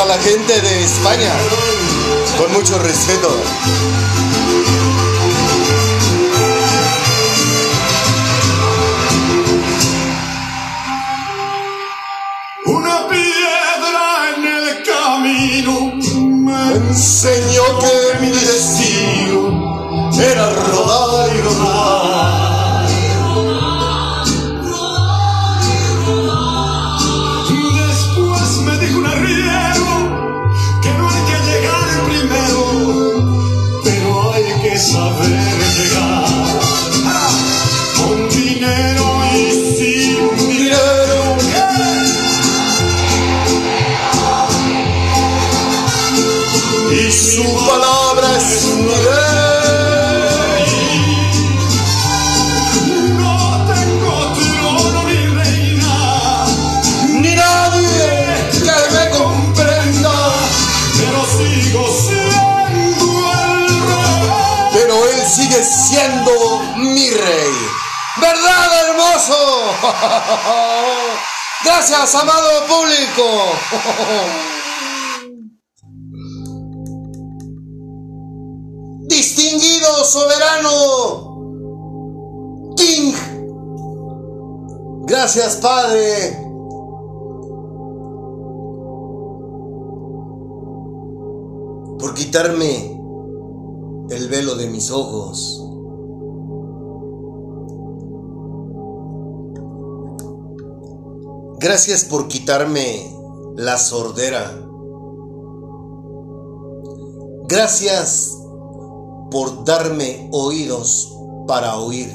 a la gente de España. Con mucho respeto. Una piedra en el camino me Enseñó que saber llegar. Gracias, amado público. Distinguido soberano. King. Gracias, Padre. Por quitarme el velo de mis ojos. Gracias por quitarme la sordera. Gracias por darme oídos para oír,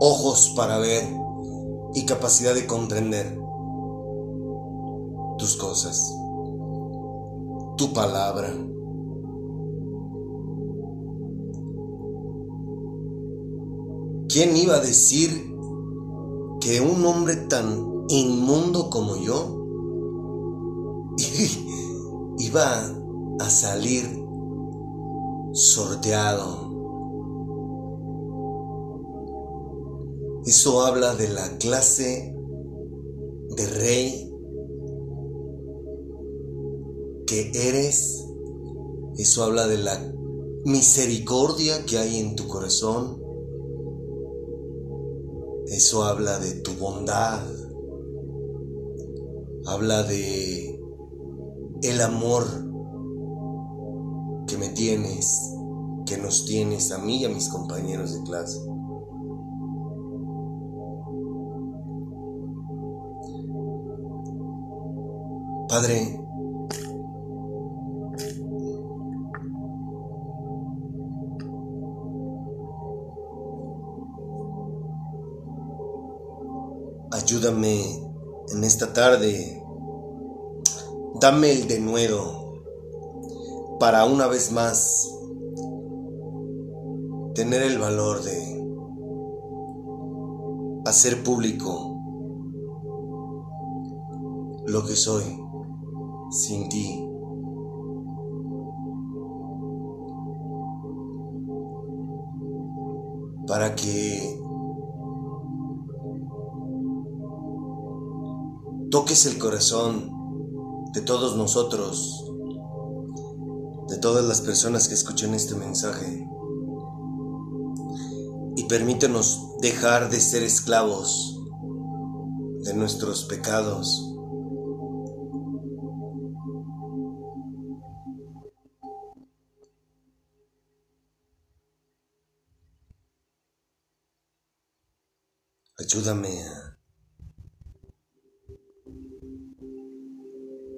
ojos para ver y capacidad de comprender tus cosas, tu palabra. ¿Quién iba a decir que un hombre tan inmundo como yo iba a salir sorteado? Eso habla de la clase de rey que eres. Eso habla de la misericordia que hay en tu corazón. Eso habla de tu bondad. Habla de el amor que me tienes, que nos tienes a mí y a mis compañeros de clase. Padre, ayúdame en esta tarde, dame el denuedo para una vez más tener el valor de hacer público lo que soy sin ti. Para que toques el corazón de todos nosotros, de todas las personas que escuchen este mensaje, y permítenos dejar de ser esclavos de nuestros pecados. Ayúdame a,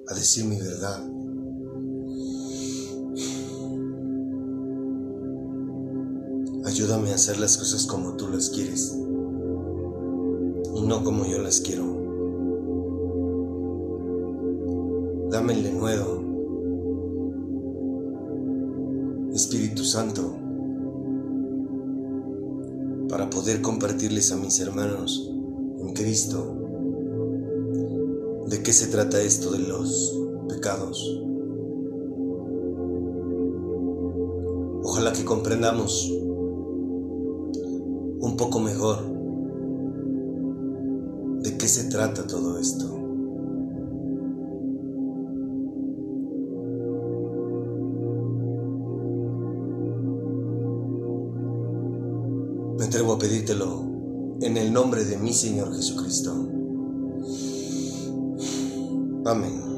a decir mi verdad. Ayúdame a hacer las cosas como tú las quieres y no como yo las quiero. Dame el denuedo, Espíritu Santo, para poder compartirles a mis hermanos en Cristo de qué se trata esto de los pecados. Ojalá que comprendamos un poco mejor de qué se trata todo esto. Me atrevo a pedírtelo en el nombre de mi Señor Jesucristo. Amén.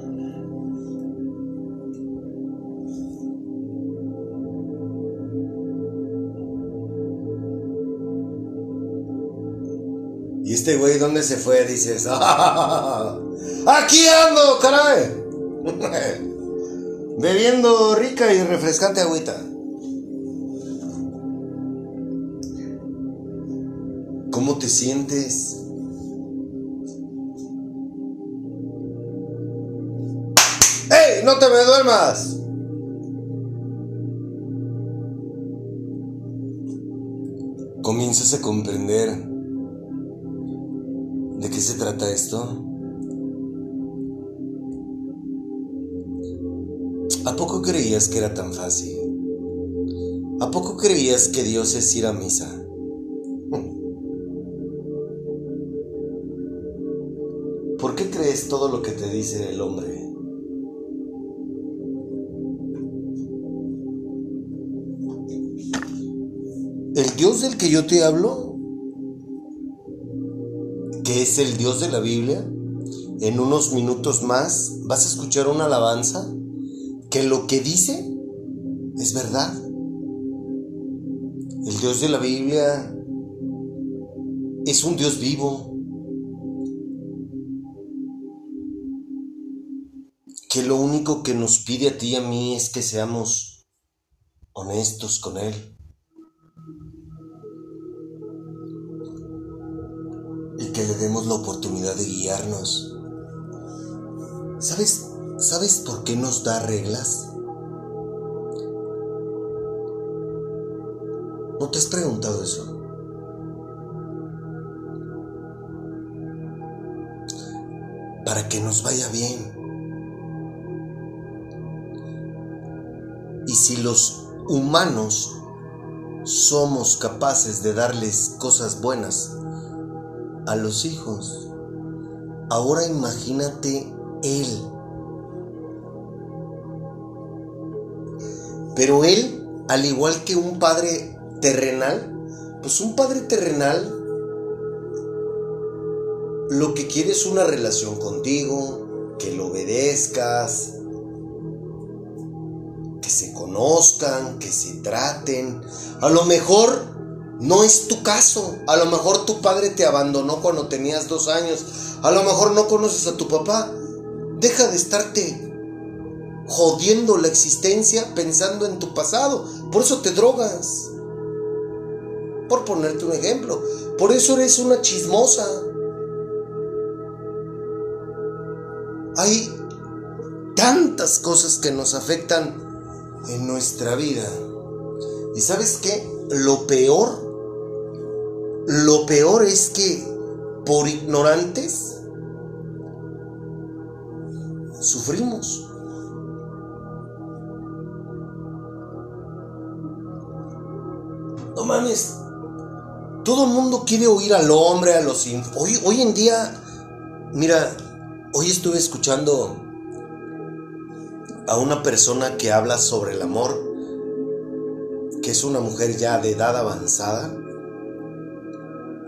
¿Y este güey dónde se fue? Dices, ¡Ah! aquí ando, caray. Bebiendo rica y refrescante agüita. ¿Cómo te sientes? Me duermas! Comienzas a comprender de qué se trata esto. ¿A poco creías que era tan fácil? ¿A poco creías que Dios es ir a misa? ¿Por qué crees todo lo que te dice el hombre? El Dios del que yo te hablo, que es el Dios de la Biblia, en unos minutos más vas a escuchar una alabanza que lo que dice es verdad. El Dios de la Biblia es un Dios vivo, que lo único que nos pide a ti y a mí es que seamos honestos con Él. Le demos la oportunidad de guiarnos. ¿Sabes, ¿Sabes por qué nos da reglas? ¿No te has preguntado eso? Para que nos vaya bien. Y si los humanos somos capaces de darles cosas buenas a los hijos, ahora imagínate Él. Pero Él, al igual que un padre terrenal, pues un padre terrenal lo que quiere es una relación contigo, que lo obedezcas, que se conozcan, que se traten. A lo mejor no es tu caso. A lo mejor tu padre te abandonó cuando tenías dos años. A lo mejor no conoces a tu papá. Deja de estarte jodiendo la existencia pensando en tu pasado. Por eso te drogas. Por ponerte un ejemplo. Por eso eres una chismosa. Hay tantas cosas que nos afectan en nuestra vida. ¿Y sabes qué? Lo peor, lo peor es que por ignorantes sufrimos. No mames. Todo el mundo quiere oír al hombre, a los... Hoy, hoy en día, mira, hoy estuve escuchando a una persona que habla sobre el amor, que es una mujer ya de edad avanzada,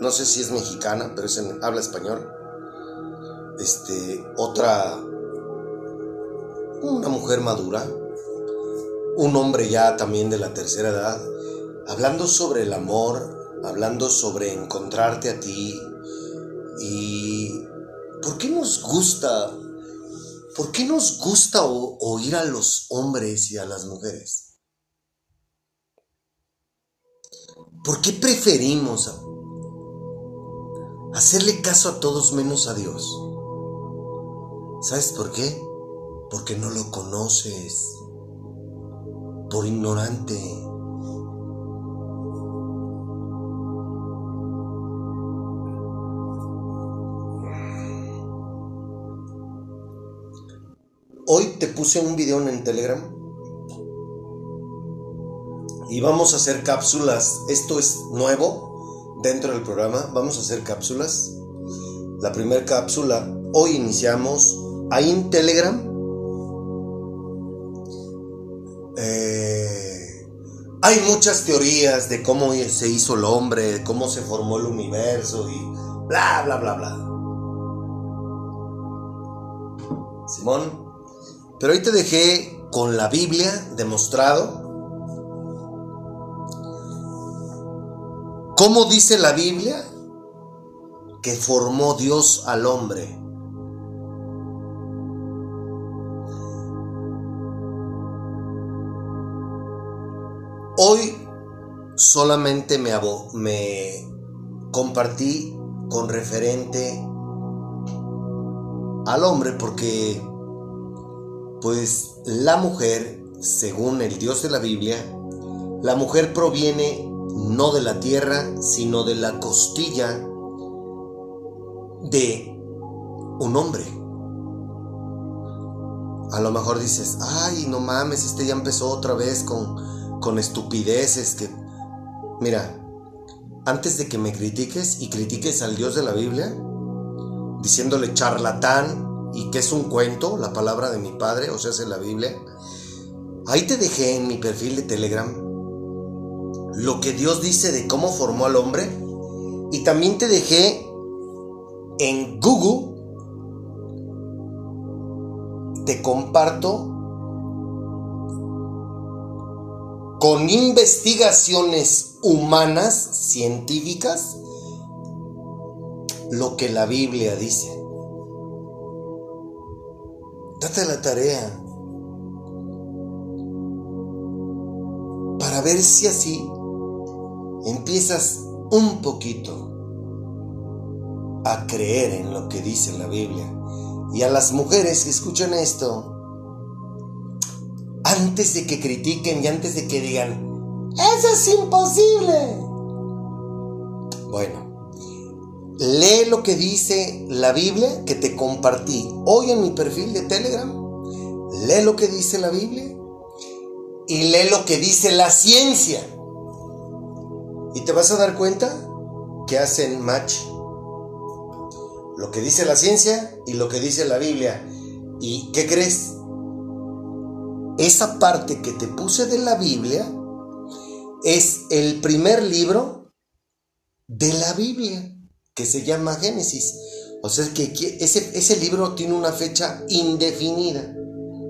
no sé si es mexicana, pero es en, habla español. Este, otra, una mujer madura, un hombre ya también de la tercera edad, hablando sobre el amor, hablando sobre encontrarte a ti y ¿por qué nos gusta, por qué nos gusta oír a los hombres y a las mujeres? ¿Por qué preferimos hacerle caso a todos menos a Dios? ¿Sabes por qué? Porque no lo conoces por ignorante. Hoy te puse un video en Telegram y vamos a hacer cápsulas. Esto es nuevo dentro del programa. Vamos a hacer cápsulas. La primera cápsula, hoy iniciamos ahí en Telegram Hay muchas teorías de cómo se hizo el hombre, cómo se formó el universo y bla, bla, bla, bla. Simón, pero ahí te dejé con la Biblia demostrado cómo dice la Biblia que formó Dios al hombre. Hoy solamente me, me compartí con referente al hombre porque pues la mujer, según el Dios de la Biblia, la mujer proviene no de la tierra, sino de la costilla de un hombre. A lo mejor dices, ay, no mames, este ya empezó otra vez con con estupideces que... Mira, antes de que me critiques y critiques al Dios de la Biblia, diciéndole charlatán y que es un cuento, la palabra de mi padre, o sea, es la Biblia, ahí te dejé en mi perfil de Telegram lo que Dios dice de cómo formó al hombre y también te dejé en Google, te comparto con investigaciones humanas, científicas, lo que la Biblia dice. Date la tarea para ver si así empiezas un poquito a creer en lo que dice la Biblia. Y a las mujeres que escuchan esto, antes de que critiquen y antes de que digan, eso es imposible. Bueno, lee lo que dice la Biblia que te compartí hoy en mi perfil de Telegram. Lee lo que dice la Biblia y lee lo que dice la ciencia. Y te vas a dar cuenta que hacen match. Lo que dice la ciencia y lo que dice la Biblia. ¿Y qué crees? esa parte que te puse de la Biblia es el primer libro de la Biblia, que se llama Génesis. O sea que ese, ese libro tiene una fecha indefinida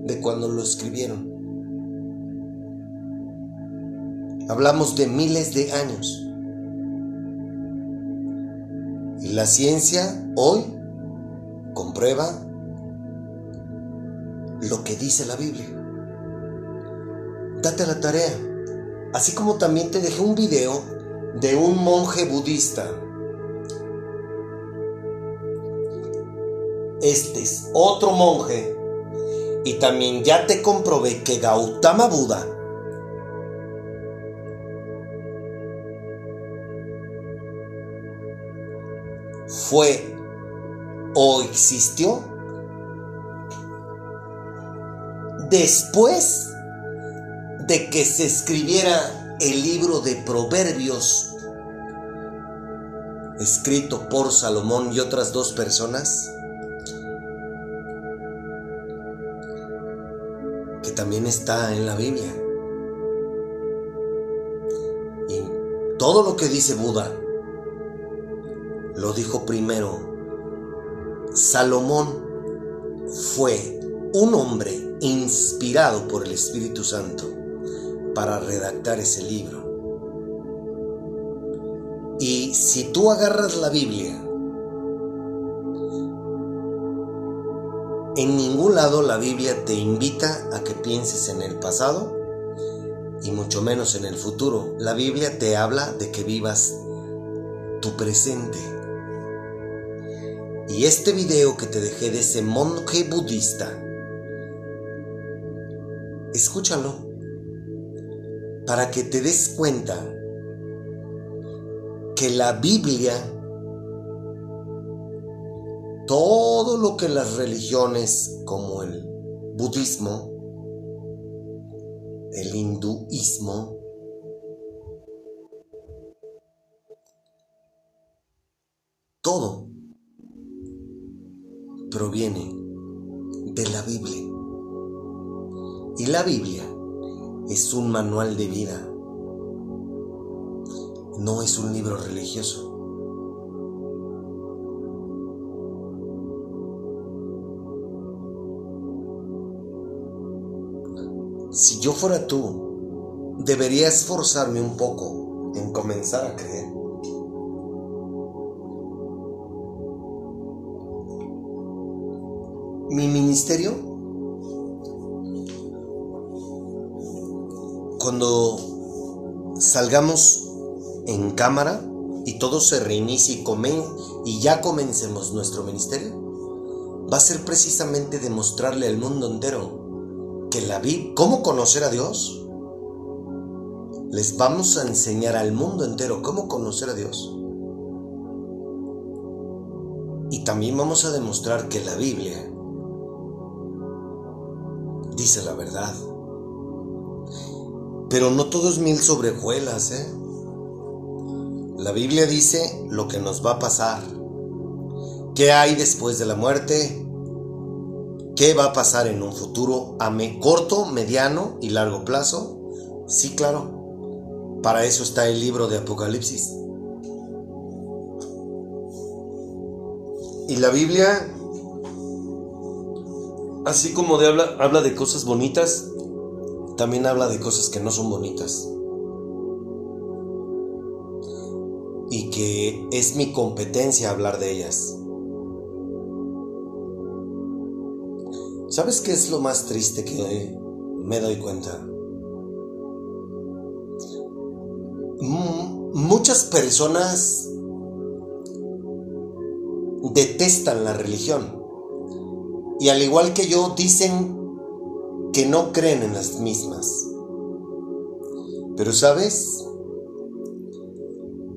de cuando lo escribieron. Hablamos de miles de años. Y la ciencia hoy comprueba lo que dice la Biblia date la tarea. Así como también te dejé un video de un monje budista. Este es otro monje. Y también ya te comprobé que Gautama Buda fue o existió después de que se escribiera el libro de Proverbios, escrito por Salomón y otras dos personas, que también está en la Biblia. Y todo lo que dice Buda lo dijo primero. Salomón fue un hombre inspirado por el Espíritu Santo para redactar ese libro. Y si tú agarras la Biblia, en ningún lado la Biblia te invita a que pienses en el pasado y mucho menos en el futuro. La Biblia te habla de que vivas tu presente. Y este video que te dejé de ese monje budista, escúchalo para que te des cuenta que la Biblia, todo lo que las religiones como el budismo, el hinduismo, todo proviene de la Biblia. Y la Biblia es un manual de vida no es un libro religioso. Si yo fuera tú, debería esforzarme un poco en comenzar a creer. Mi ministerio, cuando salgamos en cámara y todo se reinicie y, comen, y ya comencemos nuestro ministerio, va a ser precisamente demostrarle al mundo entero que la Biblia, cómo conocer a Dios. Les vamos a enseñar al mundo entero cómo conocer a Dios. Y también vamos a demostrar que la Biblia la verdad. Pero no todo es mil sobrejuelas, ¿eh? La Biblia dice lo que nos va a pasar. ¿Qué hay después de la muerte? ¿Qué va a pasar en un futuro a corto, mediano y largo plazo? Sí, claro. Para eso está el libro de Apocalipsis. Y la Biblia, así como de habla, habla de cosas bonitas, también habla de cosas que no son bonitas. y que es mi competencia hablar de ellas. ¿Sabes qué es lo más triste que me doy cuenta? muchas personas detestan la religión y al igual que yo dicen que no creen en las mismas. Pero sabes,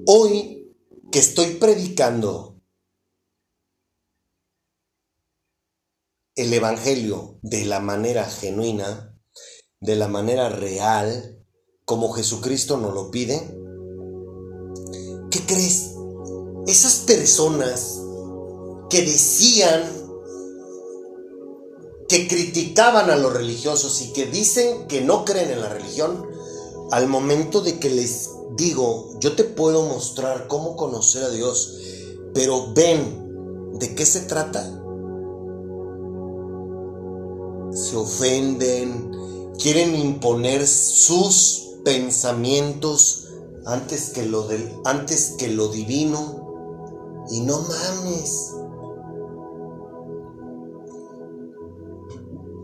Hoy que estoy predicando el Evangelio de la manera genuina, de la manera real, como Jesucristo nos lo pide, ¿qué crees? Esas personas que decían, que criticaban a los religiosos y que dicen que no creen en la religión, al momento de que les digo, yo te puedo mostrar cómo conocer a Dios, pero ven, ¿de qué se trata? Se ofenden, quieren imponer sus pensamientos antes que lo, del, antes que lo divino. Y no mames.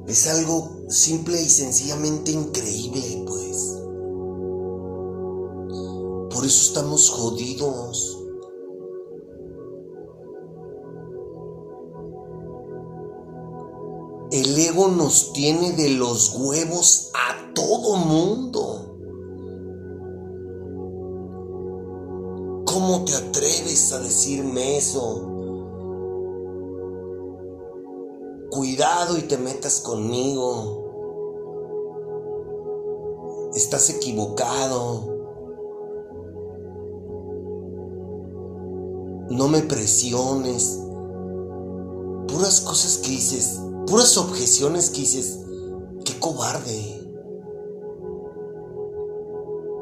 Es algo simple y sencillamente increíble, pues. Por eso estamos jodidos. El ego nos tiene de los huevos a todo mundo. ¿Cómo te atreves a decirme eso? Cuidado y te metas conmigo. Estás equivocado. no me presiones. Puras cosas que dices, puras objeciones que dices, qué cobarde.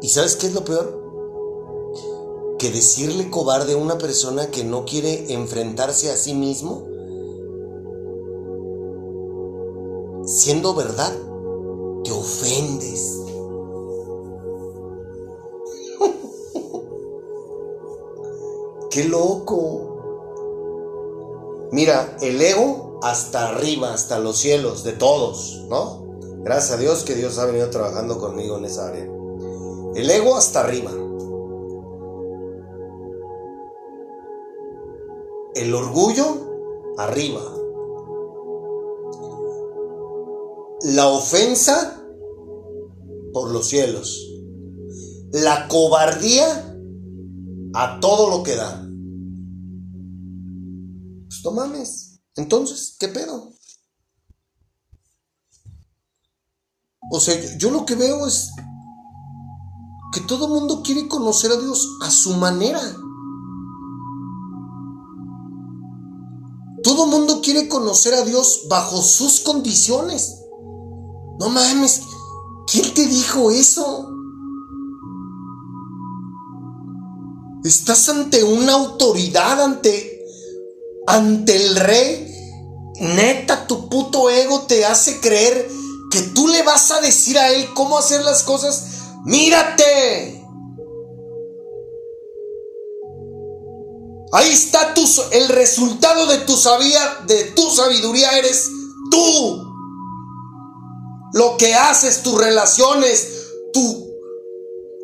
¿Y sabes qué es lo peor? que decirle cobarde a una persona que no quiere enfrentarse a sí mismo, siendo verdad, te ofendes. ¡Qué loco! Mira, el ego hasta arriba, hasta los cielos, de todos, ¿no? Gracias a Dios que Dios ha venido trabajando conmigo en esa área. El ego hasta arriba. El orgullo arriba. La ofensa por los cielos. La cobardía a todo lo que da. Pues no mames. Entonces, ¿qué pedo? O sea, yo, lo que veo es que todo el mundo quiere conocer a Dios a su manera. Todo el mundo quiere conocer a Dios bajo sus condiciones. No mames, ¿quién te dijo eso? Estás ante una autoridad, ante, ante el rey. Neta, tu puto ego te hace creer que tú le vas a decir a él cómo hacer las cosas. Mírate. Ahí está tu, el resultado de tu, sabía, de tu sabiduría eres tú. Lo que haces, tus relaciones, tu,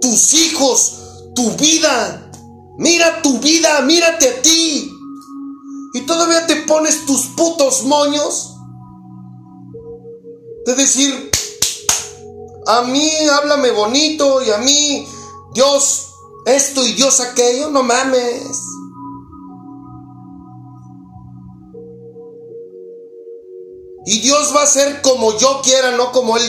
tus hijos, tu vida. Mira tu vida, mírate a ti. Y todavía te pones tus putos moños de decir, a mí háblame bonito y a mí Dios esto y Dios aquello, no mames. Y Dios va a ser como yo quiera, no como Él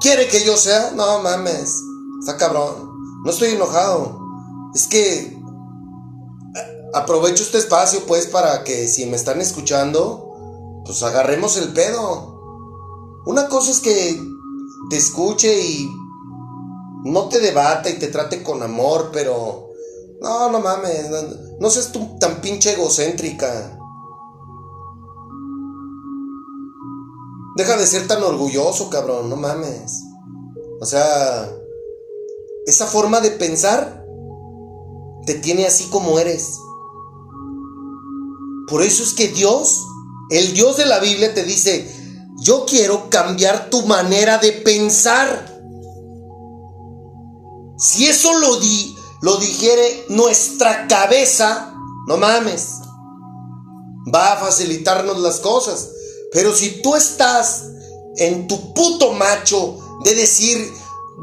quiere que yo sea. No mames, está cabrón. No estoy enojado. Es que aprovecho este espacio pues para que si me están escuchando, pues agarremos el pedo. Una cosa es que te escuche y no te debata y te trate con amor, pero... No, no mames, no, no seas tú tan pinche egocéntrica. Deja de ser tan orgulloso, cabrón, no mames. O sea, esa forma de pensar te tiene así como eres. Por eso es que Dios, el Dios de la Biblia te dice, yo quiero cambiar tu manera de pensar. Si eso lo, di, lo dijere nuestra cabeza, no mames, va a facilitarnos las cosas. Pero si tú estás en tu puto macho de decir,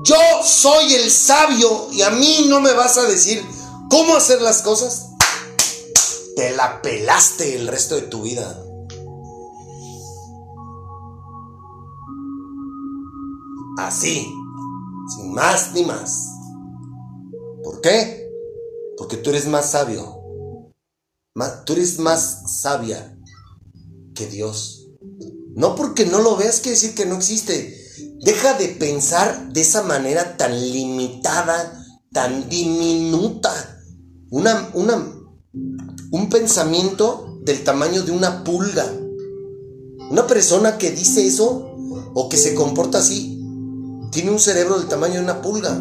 yo soy el sabio y a mí no me vas a decir cómo hacer las cosas, te la pelaste el resto de tu vida. Así, sin más ni más. ¿Por qué? Porque tú eres más sabio. tú eres más sabia que Dios. No porque no lo veas quiere decir que no existe. Deja de pensar de esa manera tan limitada, tan diminuta. Una, una, un pensamiento del tamaño de una pulga. Una persona que dice eso o que se comporta así tiene un cerebro del tamaño de una pulga.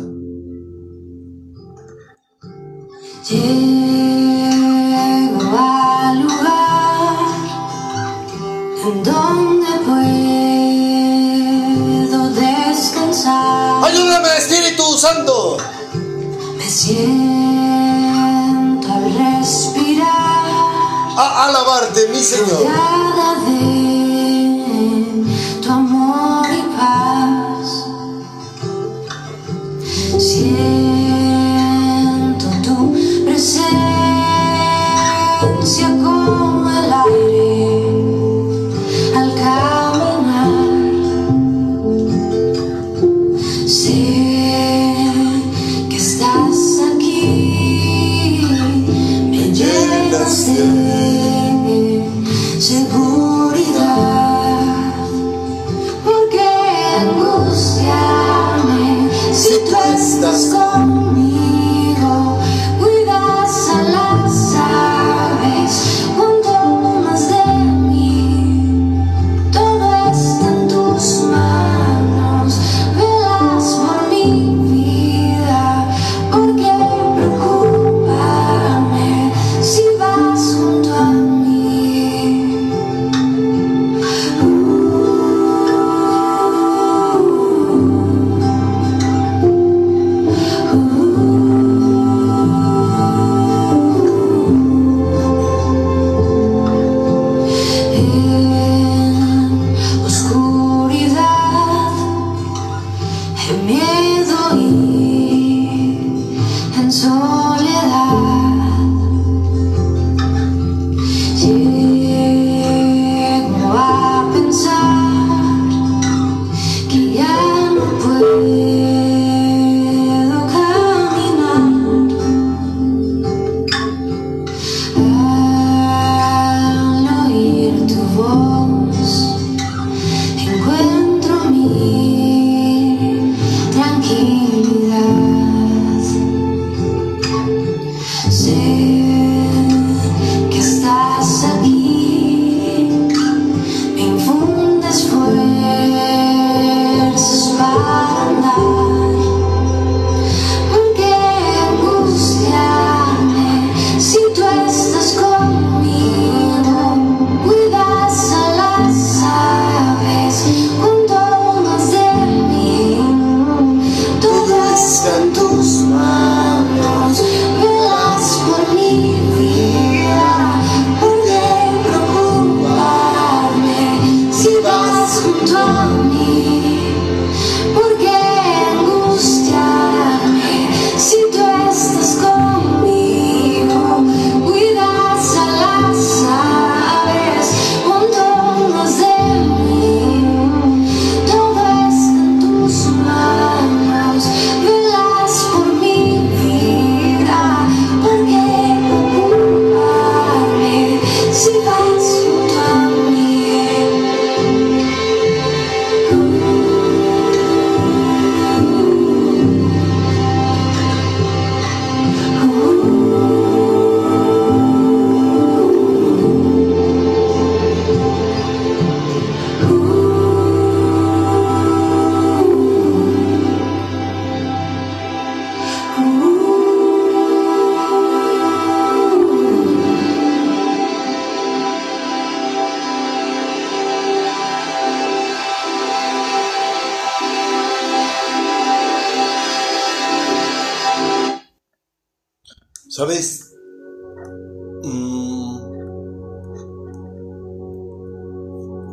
¡Ayúdame, Espíritu Santo! Me siento al respirar. A alabarte, mi Señor. ¿Sabes? Mm,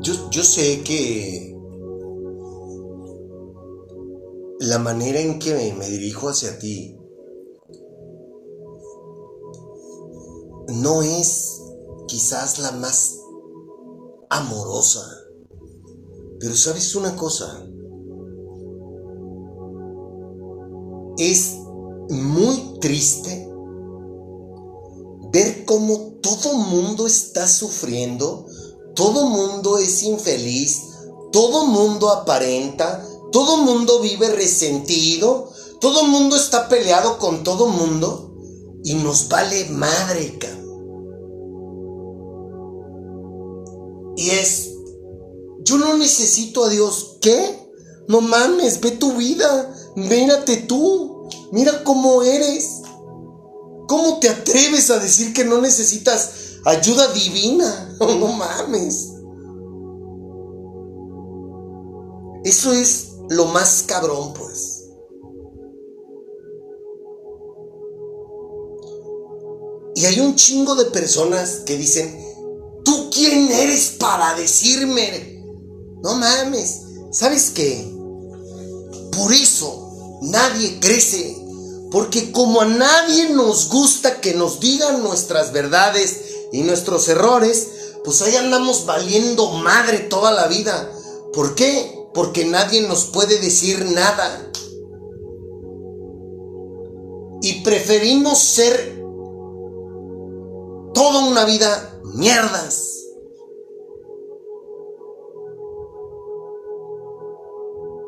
yo, yo sé que la manera en que me, me dirijo hacia ti no es quizás la más amorosa. Pero sabes una cosa, es muy triste ver cómo todo mundo está sufriendo, todo mundo es infeliz, todo mundo aparenta, todo mundo vive resentido, todo mundo está peleado con todo mundo y nos vale madre, cabrón. Y es, yo no necesito a Dios. ¿Qué? No mames, ve tu vida, mírate tú, mira cómo eres. ¿Cómo te atreves a decir que no necesitas ayuda divina? No, mames. Eso es lo más cabrón, pues. Y hay un chingo de personas que dicen, ¿Tú quién eres para decirme? No mames. ¿Sabes qué? Por eso nadie crece. Porque como a nadie nos gusta que nos digan nuestras verdades y nuestros errores, pues ahí andamos valiendo madre toda la vida. ¿Por qué? Porque nadie nos puede decir nada. Y preferimos ser toda una vida mierdas.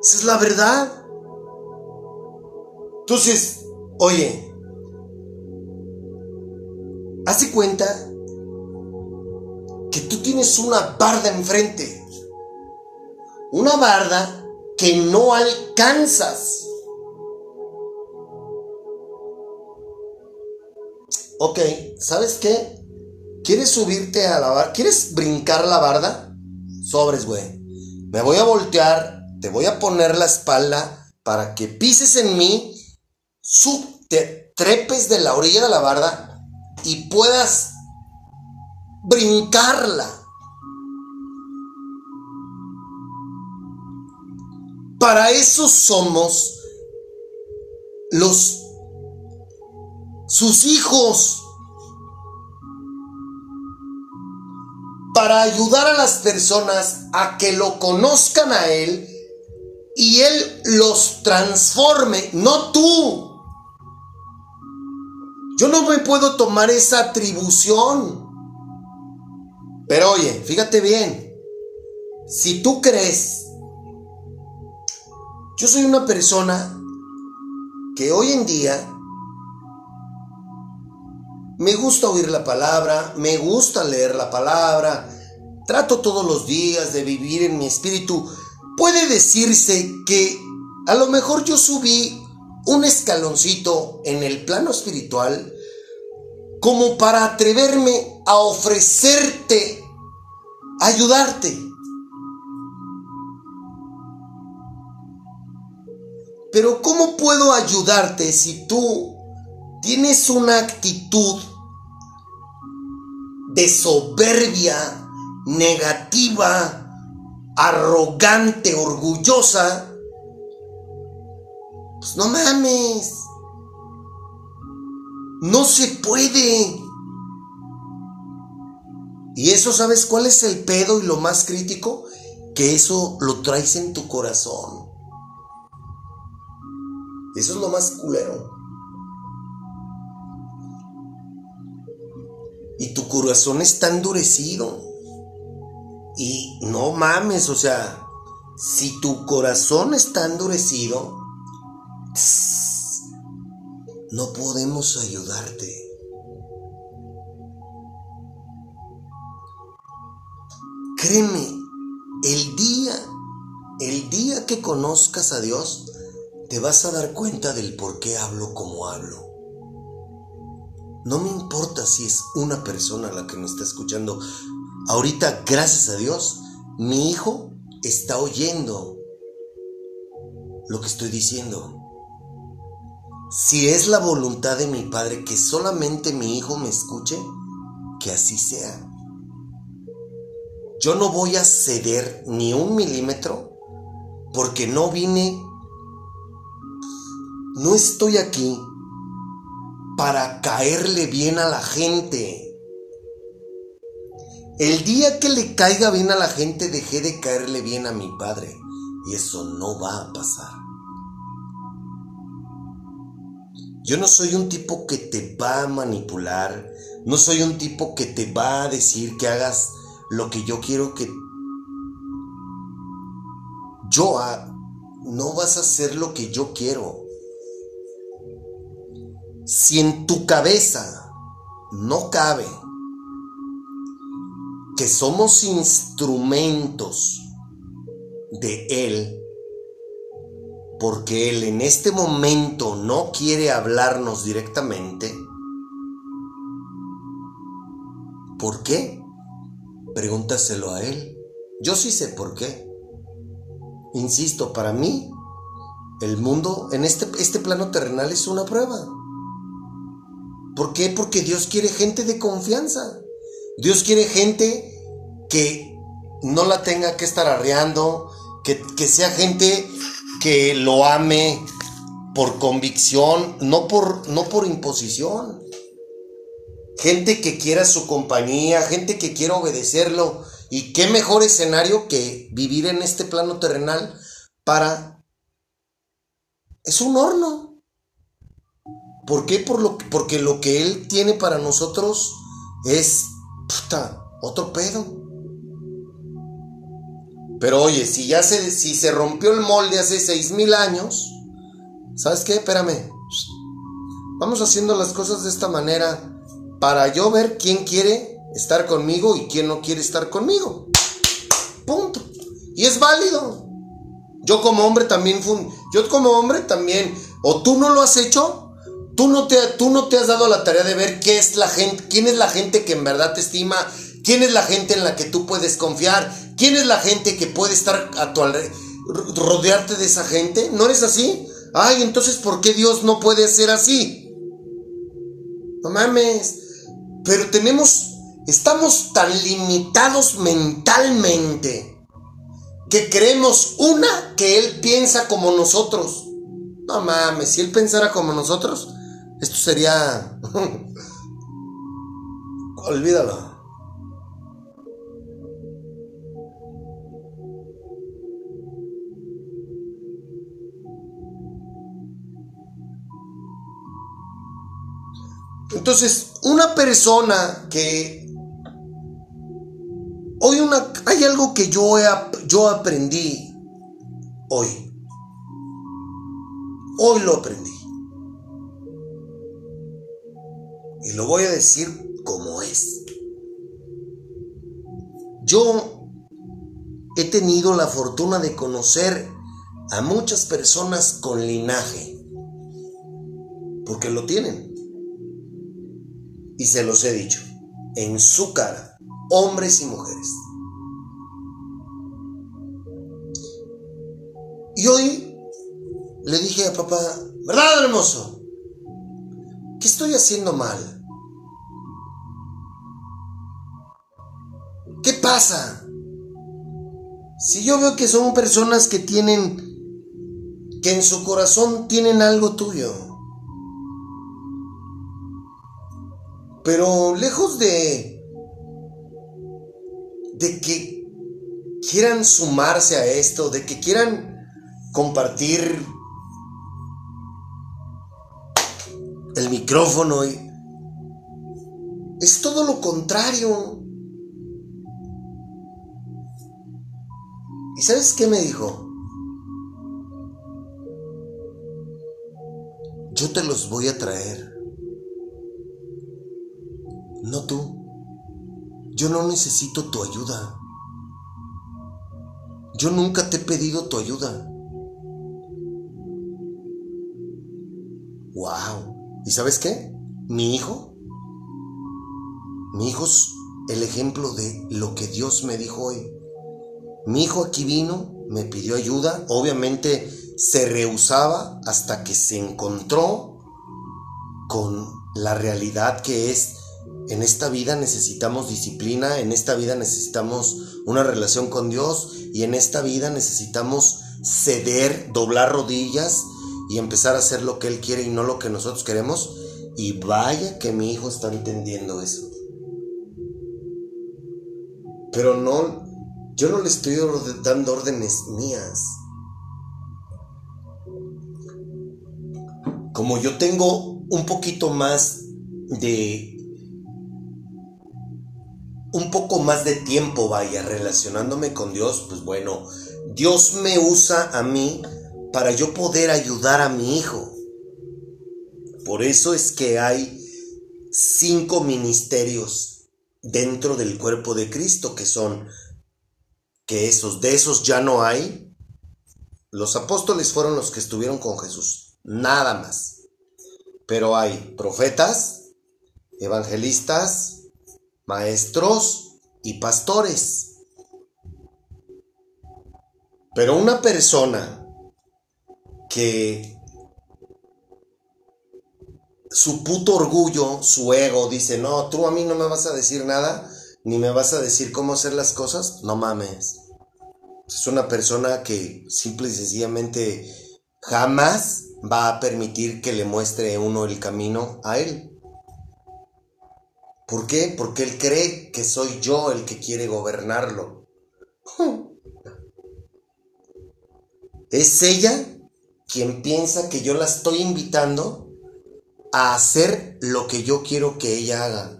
Esa es la verdad. Entonces, oye, hazte cuenta que tú tienes una barda enfrente. Una barda que no alcanzas. Ok, ¿sabes qué? ¿Quieres subirte a la barda? ¿Quieres brincar la barda? Sobres, güey. Me voy a voltear, te voy a poner la espalda para que pises en mí, sub, te trepes de la orilla de la barda y puedas brincarla. Para eso somos los sus hijos. para ayudar a las personas a que lo conozcan a Él y Él los transforme, no tú. Yo no me puedo tomar esa atribución. Pero oye, fíjate bien, si tú crees, yo soy una persona que hoy en día me gusta oír la palabra, me gusta leer la palabra, trato todos los días de vivir en mi espíritu. Puede decirse que a lo mejor yo subí un escaloncito en el plano espiritual como para atreverme a ofrecerte, ayudarte. Pero ¿cómo puedo ayudarte si tú tienes una actitud de soberbia, negativa, arrogante, orgullosa, pues no mames. No se puede. Y eso, ¿sabes cuál es el pedo y lo más crítico? Que eso lo traes en tu corazón. Eso es lo más culero. Y tu corazón está endurecido. Y no mames, o sea, si tu corazón está endurecido, no podemos ayudarte. Créeme, el día, el día que conozcas a Dios, te vas a dar cuenta del por qué hablo como hablo. No me importa si es una persona la que me está escuchando. Ahorita, gracias a Dios, mi hijo está oyendo lo que estoy diciendo. Si es la voluntad de mi Padre que solamente mi Hijo me escuche, que así sea. Yo no voy a ceder ni un milímetro porque no vine, no estoy aquí para caerle bien a la gente. El día que le caiga bien a la gente, dejé de caerle bien a mi padre. Y eso no va a pasar. Yo no soy un tipo que te va a manipular. No soy un tipo que te va a decir que hagas lo que yo quiero que... Yo no vas a hacer lo que yo quiero. Si en tu cabeza no cabe que somos instrumentos de Él, porque Él en este momento no quiere hablarnos directamente, ¿por qué? Pregúntaselo a Él. Yo sí sé por qué. Insisto, para mí, el mundo en este, este plano terrenal es una prueba. ¿Por qué? Porque Dios quiere gente de confianza. Dios quiere gente que no la tenga que estar arreando, que, que sea gente que lo ame por convicción, no por, no por imposición. Gente que quiera su compañía, gente que quiera obedecerlo. Y qué mejor escenario que vivir en este plano terrenal para... Es un horno. ¿Por qué? Por lo, porque lo que Él tiene para nosotros es puta, otro pedo. Pero oye, si ya se, si se rompió el molde hace seis mil años, ¿sabes qué? Espérame. Vamos haciendo las cosas de esta manera para yo ver quién quiere estar conmigo y quién no quiere estar conmigo. Punto. Y es válido. Yo como hombre también fui, yo como hombre también, o tú no lo has hecho, tú no te, tú no te has dado la tarea de ver qué es la gente, quién es la gente que en verdad te estima, quién es la gente en la que tú puedes confiar, quién es la gente que puede estar a tu alrededor, rodearte de esa gente. ¿No eres así? Ay, entonces ¿por qué Dios no puede ser así? No mames. Pero tenemos, estamos tan limitados mentalmente que creemos una que Él piensa como nosotros. No mames, si Él pensara como nosotros, esto sería... Olvídalo. Entonces, una persona que hoy una hay algo que yo he yo aprendí hoy. Hoy lo aprendí. Y lo voy a decir como es. Yo he tenido la fortuna de conocer a muchas personas con linaje. Porque lo tienen. Y se los he dicho. En su cara. Hombres y mujeres. Y hoy le dije a papá, ¿verdad, hermoso? ¿Qué estoy haciendo mal? ¿Qué pasa? Si yo veo que son personas que tienen, que en su corazón tienen algo tuyo, pero lejos de, de que quieran sumarse a esto, de que quieran compartir el micrófono y es todo lo contrario. ¿Y sabes qué me dijo? Yo te los voy a traer. No tú. Yo no necesito tu ayuda. Yo nunca te he pedido tu ayuda. Wow. ¿Y sabes qué? Mi hijo. Mi hijo es el ejemplo de lo que Dios me dijo hoy. Mi hijo aquí vino, me pidió ayuda, obviamente se rehusaba hasta que se encontró con la realidad que es en esta vida necesitamos disciplina, en esta vida necesitamos una relación con Dios y en esta vida necesitamos ceder, doblar rodillas y empezar a hacer lo que Él quiere y no lo que nosotros queremos. Y vaya que mi hijo está entendiendo eso. Pero no, yo no le estoy dando órdenes mías. Como yo tengo un poquito más de un poco más de tiempo, vaya, relacionándome con Dios, pues bueno, Dios me usa a mí para yo poder ayudar a mi hijo. Por eso es que hay cinco ministerios dentro del cuerpo de Cristo, que son, que esos, de esos ya no hay. Los apóstoles fueron los que estuvieron con Jesús, nada más. Pero hay profetas, evangelistas, maestros y pastores. Pero una persona que su puto orgullo, su ego, dice, no, tú a mí no me vas a decir nada, ni me vas a decir cómo hacer las cosas, no mames. Es una persona que simple y sencillamente jamás va a permitir que le muestre uno el camino a él. ¿Por qué? Porque él cree que soy yo el que quiere gobernarlo. Es ella quien piensa que yo la estoy invitando a hacer lo que yo quiero que ella haga.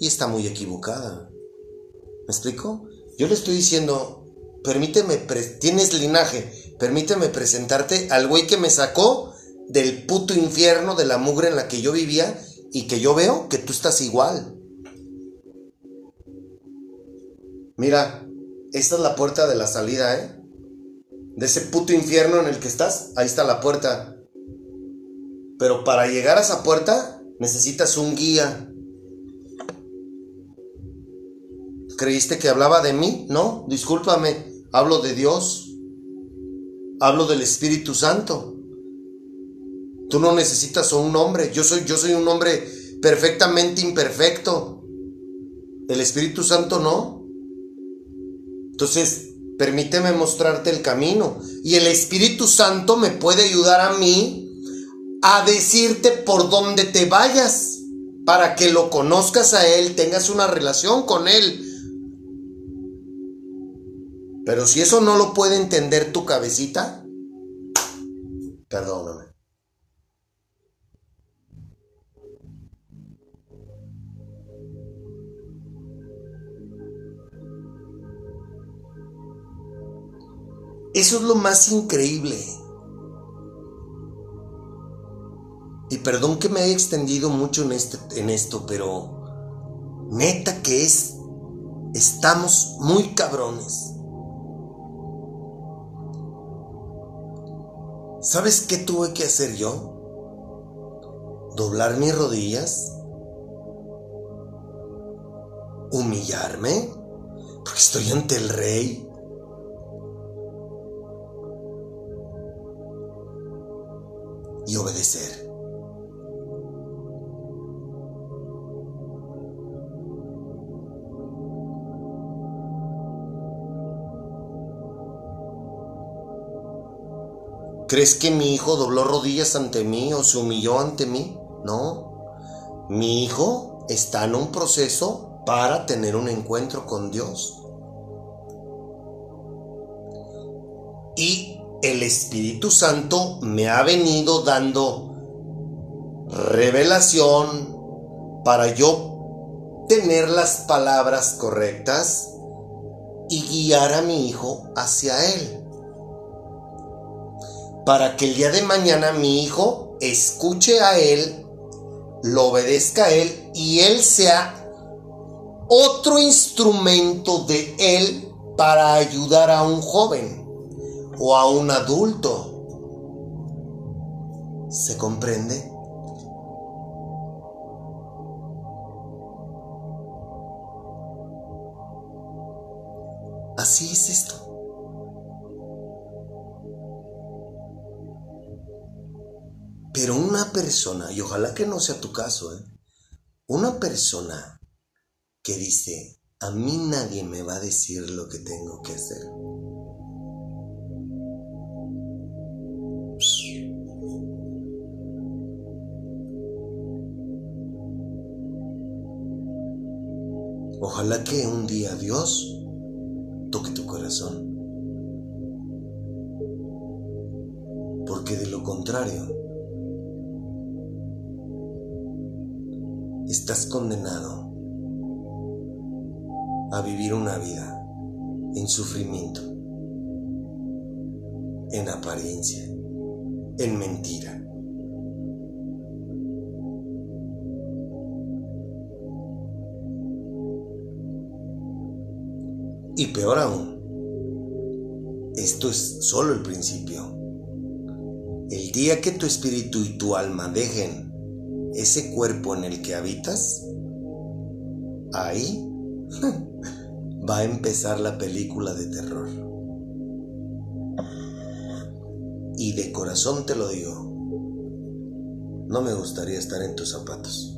Y está muy equivocada. ¿Me explico? Yo le estoy diciendo, permíteme, tienes linaje, permíteme presentarte al güey que me sacó del puto infierno de la mugre en la que yo vivía y que yo veo que tú estás igual. Mira, esta es la puerta de la salida, ¿eh? De ese puto infierno en el que estás, ahí está la puerta. Pero para llegar a esa puerta necesitas un guía. ¿Creíste que hablaba de mí? No, discúlpame, hablo de Dios. Hablo del Espíritu Santo. Tú no necesitas un hombre. Yo soy, yo soy un hombre perfectamente imperfecto. El Espíritu Santo no. Entonces, permíteme mostrarte el camino. Y el Espíritu Santo me puede ayudar a mí a decirte por dónde te vayas. Para que lo conozcas a Él, tengas una relación con Él. Pero si eso no lo puede entender tu cabecita, perdóname. Eso es lo más increíble. Y perdón que me haya extendido mucho en, este, en esto, pero neta que es, estamos muy cabrones. ¿Sabes qué tuve que hacer yo? Doblar mis rodillas, humillarme, porque estoy ante el rey, y obedecer. ¿Crees que mi hijo dobló rodillas ante mí o se humilló ante mí? No. Mi hijo está en un proceso para tener un encuentro con Dios. Y el Espíritu Santo me ha venido dando revelación para yo tener las palabras correctas y guiar a mi hijo hacia Él. Para que el día de mañana mi hijo escuche a Él, lo obedezca a Él y Él sea otro instrumento de Él para ayudar a un joven o a un adulto. ¿Se comprende? Así es esto. Pero una persona, y ojalá que no sea tu caso, ¿eh? una persona que dice, a mí nadie me va a decir lo que tengo que hacer. Ojalá que un día Dios toque tu corazón. Porque de lo contrario, estás condenado a vivir una vida en sufrimiento, en apariencia, en mentira. Y peor aún, esto es solo el principio. El día que tu espíritu y tu alma dejen ese cuerpo en el que habitas, ahí va a empezar la película de terror. Y de corazón te lo digo, no me gustaría estar en tus zapatos.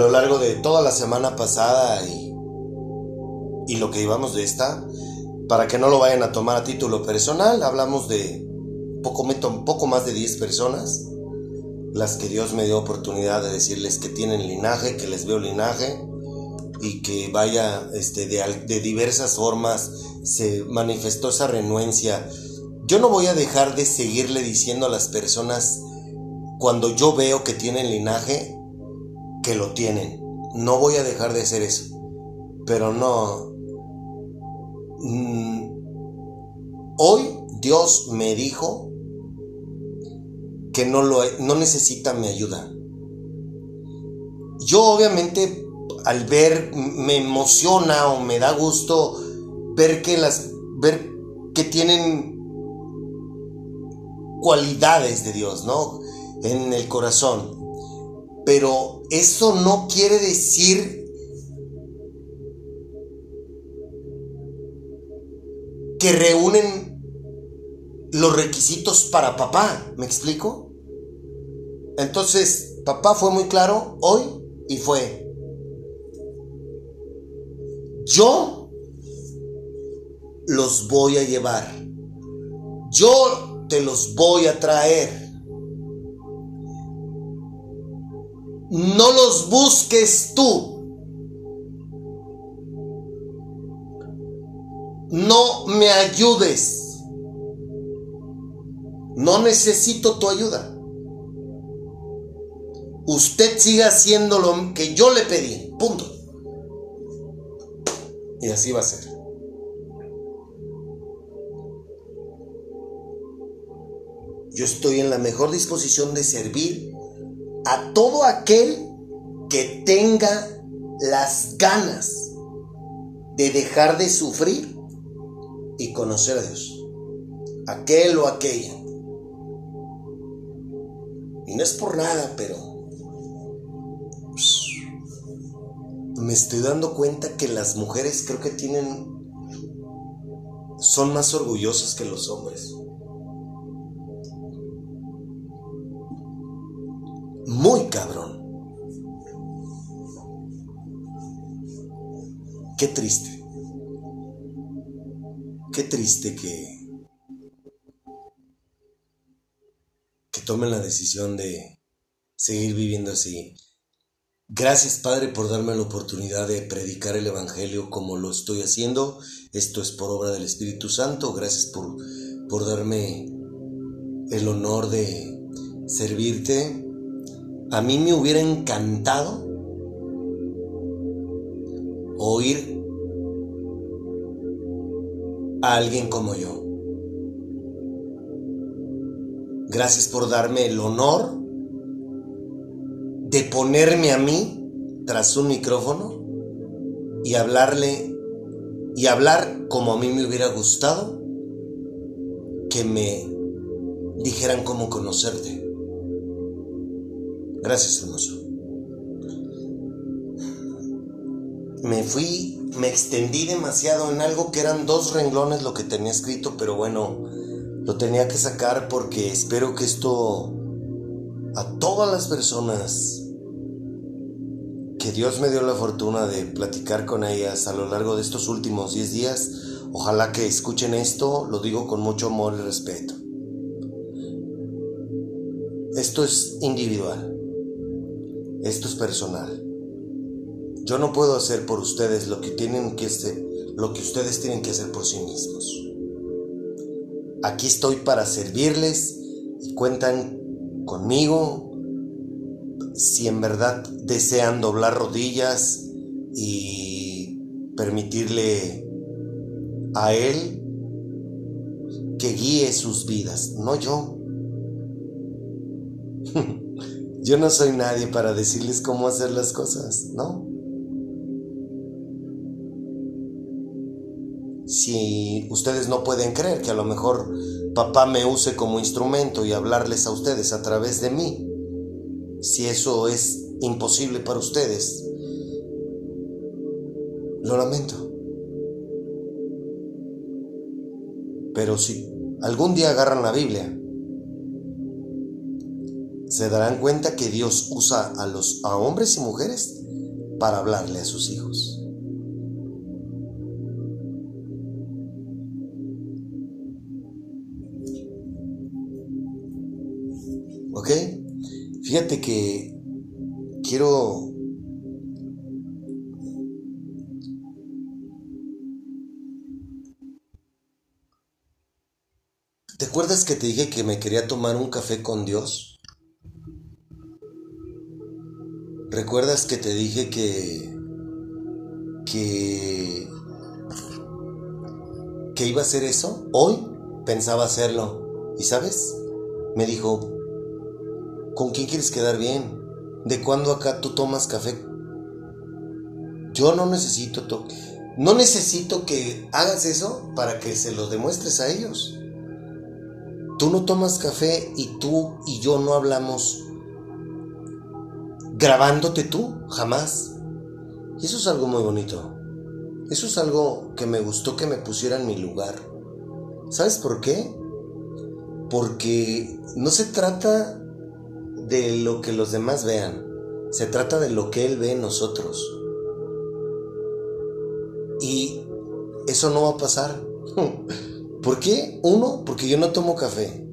Lo largo de toda la semana pasada y, y lo que llevamos de esta, para que no lo vayan a tomar a título personal, hablamos de poco, meto- poco más de 10 personas, las que Dios me dio oportunidad de decirles que tienen linaje, que les veo linaje y que vaya este, de, de diversas formas se manifestó esa renuencia. Yo no voy a dejar de seguirle diciendo a las personas cuando yo veo que tienen linaje que lo tienen. No voy a dejar de hacer eso. Pero no. Mm, hoy Dios me dijo que no, lo, no necesita mi ayuda. Yo obviamente al ver me emociona o me da gusto ver que las ver que tienen cualidades de Dios, ¿no? En el corazón. Pero eso no quiere decir que reúnen los requisitos para papá, ¿me explico? Entonces, papá fue muy claro hoy y fue, yo los voy a llevar, yo te los voy a traer. No los busques tú. No me ayudes. No necesito tu ayuda. Usted siga haciendo lo que yo le pedí. Punto. Y así va a ser. Yo estoy en la mejor disposición de servir a todo aquel que tenga las ganas de dejar de sufrir y conocer a Dios. Aquel o aquella. Y no es por nada, pero me estoy dando cuenta que las mujeres creo que tienen son más orgullosas que los hombres. Muy cabrón. Qué triste. Qué triste que que tomen la decisión de seguir viviendo así. Gracias Padre por darme la oportunidad de predicar el Evangelio como lo estoy haciendo. Esto es por obra del Espíritu Santo. Gracias por, por darme el honor de servirte. A mí me hubiera encantado oír a alguien como yo. Gracias por darme el honor de ponerme a mí tras un micrófono y hablarle y hablar como a mí me hubiera gustado que me dijeran cómo conocerte. Gracias, hermoso. Me fui, me extendí demasiado en algo que eran dos renglones lo que tenía escrito, pero bueno, lo tenía que sacar porque espero que esto a todas las personas que Dios me dio la fortuna de platicar con ellas a lo largo de estos últimos 10 días, ojalá que escuchen esto, lo digo con mucho amor y respeto. Esto es individual, esto es personal. Yo no puedo hacer por ustedes lo que tienen que hacer, lo que ustedes tienen que hacer por sí mismos. Aquí estoy para servirles y cuentan conmigo si en verdad desean doblar rodillas y permitirle a Él que guíe sus vidas, no yo. yo no soy nadie para decirles cómo hacer las cosas, ¿no? Si ustedes no pueden creer que a lo mejor papá me use como instrumento y hablarles a ustedes a través de mí, si eso es imposible para ustedes, lo lamento. Pero si algún día agarran la Biblia, se darán cuenta que Dios usa a los a hombres y mujeres para hablarle a sus hijos. ¿Ok? Fíjate que quiero ¿Te acuerdas que te dije que me quería tomar un café con Dios? ¿Recuerdas que te dije que que que iba a hacer eso? Hoy pensaba hacerlo. ¿Y sabes? Me dijo, ¿con quién quieres quedar bien? ¿De cuándo acá tú tomas café? Yo no necesito to no necesito que hagas eso para que se lo demuestres a ellos. Tú no tomas café y tú y yo no hablamos grabándote tú, jamás. Y eso es algo muy bonito. Eso es algo que me gustó que me pusiera en mi lugar. ¿Sabes por qué? Porque no se trata de lo que los demás vean, se trata de lo que Él ve en nosotros. Y eso no va a pasar. ¿Por qué? Uno, porque yo no tomo café.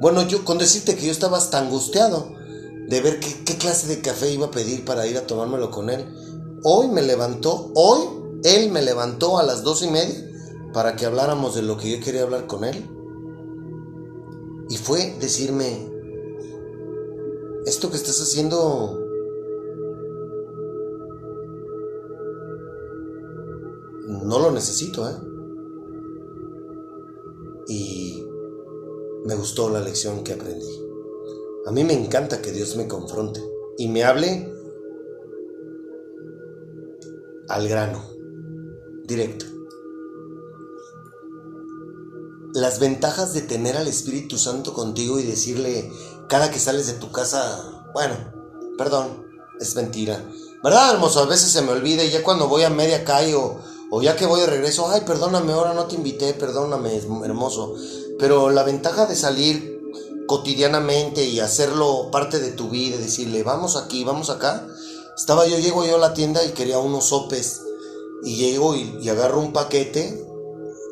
Bueno, yo con decirte que yo estaba hasta angustiado de ver qué, clase de café iba a pedir para ir a tomármelo con él. Hoy me levantó, hoy él me levantó a las dos y media para que habláramos de lo que yo quería hablar con él. Y fue decirme, esto que estás haciendo no lo necesito, ¿eh? Y me gustó la lección que aprendí. A mí me encanta que Dios me confronte y me hable al grano, directo. Las ventajas de tener al Espíritu Santo contigo y decirle cada que sales de tu casa, bueno, perdón, es mentira. ¿Verdad, hermoso? A veces se me olvida y ya cuando voy a media calle o, o ya que voy de regreso, ay, perdóname, ahora no te invité, perdóname, hermoso. Pero la ventaja de salir cotidianamente y hacerlo parte de tu vida, decirle, vamos aquí, vamos acá. Estaba yo, llego yo a la tienda y quería unos sopes. Y llego y, agarro un paquete.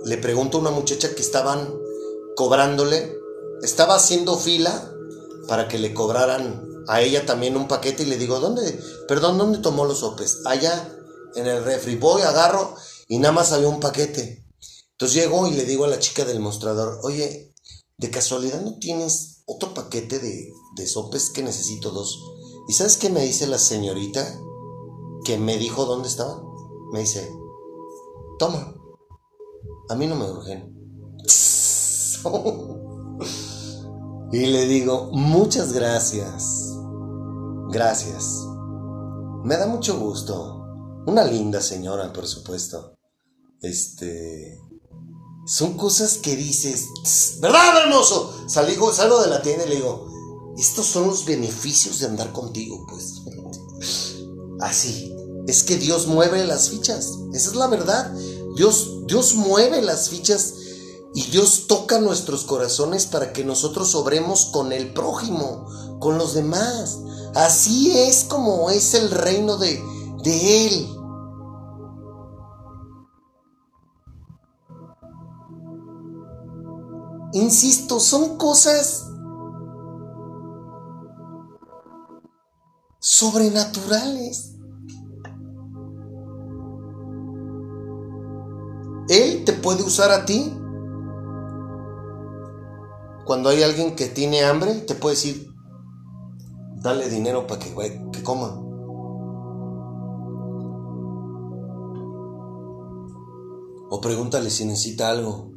Le pregunto a una muchacha que estaban cobrándole. Estaba haciendo fila para que le cobraran a ella también un paquete. Y le digo, ¿dónde? Perdón, ¿dónde tomó los sopes? Allá, en el refri. Voy, agarro y nada más había un paquete. Entonces llego y le digo a la chica del mostrador, oye, ¿de casualidad no tienes otro paquete de, sopes que necesito dos? ¿Y sabes qué me dice la señorita que me dijo dónde estaban? Me dice, toma, a mí no me urgen. y le digo, muchas gracias. Gracias. Me da mucho gusto. Una linda señora, por supuesto. Este. Son cosas que dices, ¿verdad, hermoso? Salgo, salgo de la tienda y le digo, estos son los beneficios de andar contigo, pues. Así. Es que Dios mueve las fichas. Esa es la verdad. Dios, Dios mueve las fichas y Dios toca nuestros corazones para que nosotros obremos con el prójimo, con los demás. Así es como es el reino de, de Él. Insisto, son cosas sobrenaturales. Él te puede usar a ti. Cuando hay alguien que tiene hambre, te puede decir, dale dinero para que, que coma. O pregúntale si necesita algo.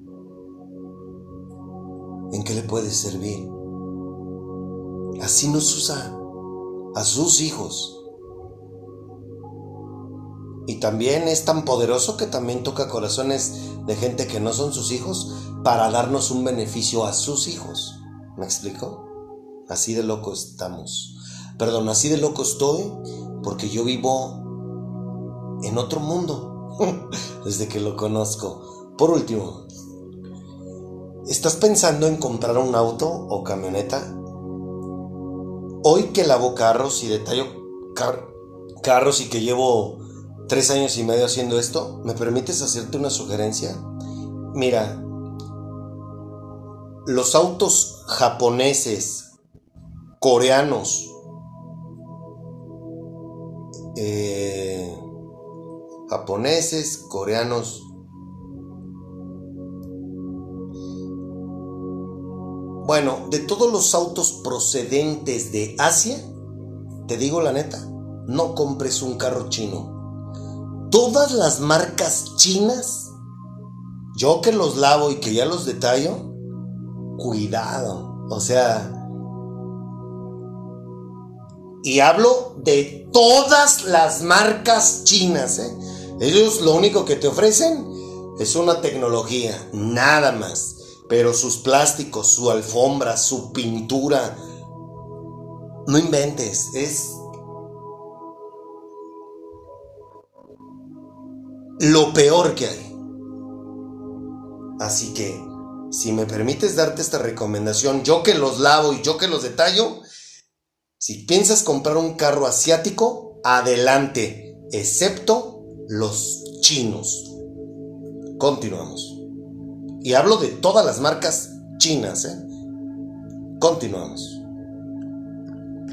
¿En qué le puede servir? Así nos usa a sus hijos. Y también es tan poderoso que también toca corazones de gente que no son sus hijos para darnos un beneficio a sus hijos. ¿Me explico? Así de loco estamos. Perdón, así de loco estoy porque yo vivo en otro mundo desde que lo conozco. Por último, ¿Estás pensando en comprar un auto o camioneta? Hoy que lavo carros y detallo car- carros y que llevo tres años y medio haciendo esto, ¿me permites hacerte una sugerencia? Mira, los autos japoneses, coreanos, eh, japoneses, coreanos, Bueno, de todos los autos procedentes de Asia, te digo la neta, no compres un carro chino. Todas las marcas chinas, yo que los lavo y que ya los detallo, cuidado. O sea, y hablo de todas las marcas chinas. ¿eh? Ellos lo único que te ofrecen es una tecnología, nada más. Pero sus plásticos, su alfombra, su pintura, no inventes, es lo peor que hay. Así que, si me permites darte esta recomendación, yo que los lavo y yo que los detallo, si piensas comprar un carro asiático, adelante, excepto los chinos. Continuamos. Y hablo de todas las marcas chinas, ¿eh? Continuamos.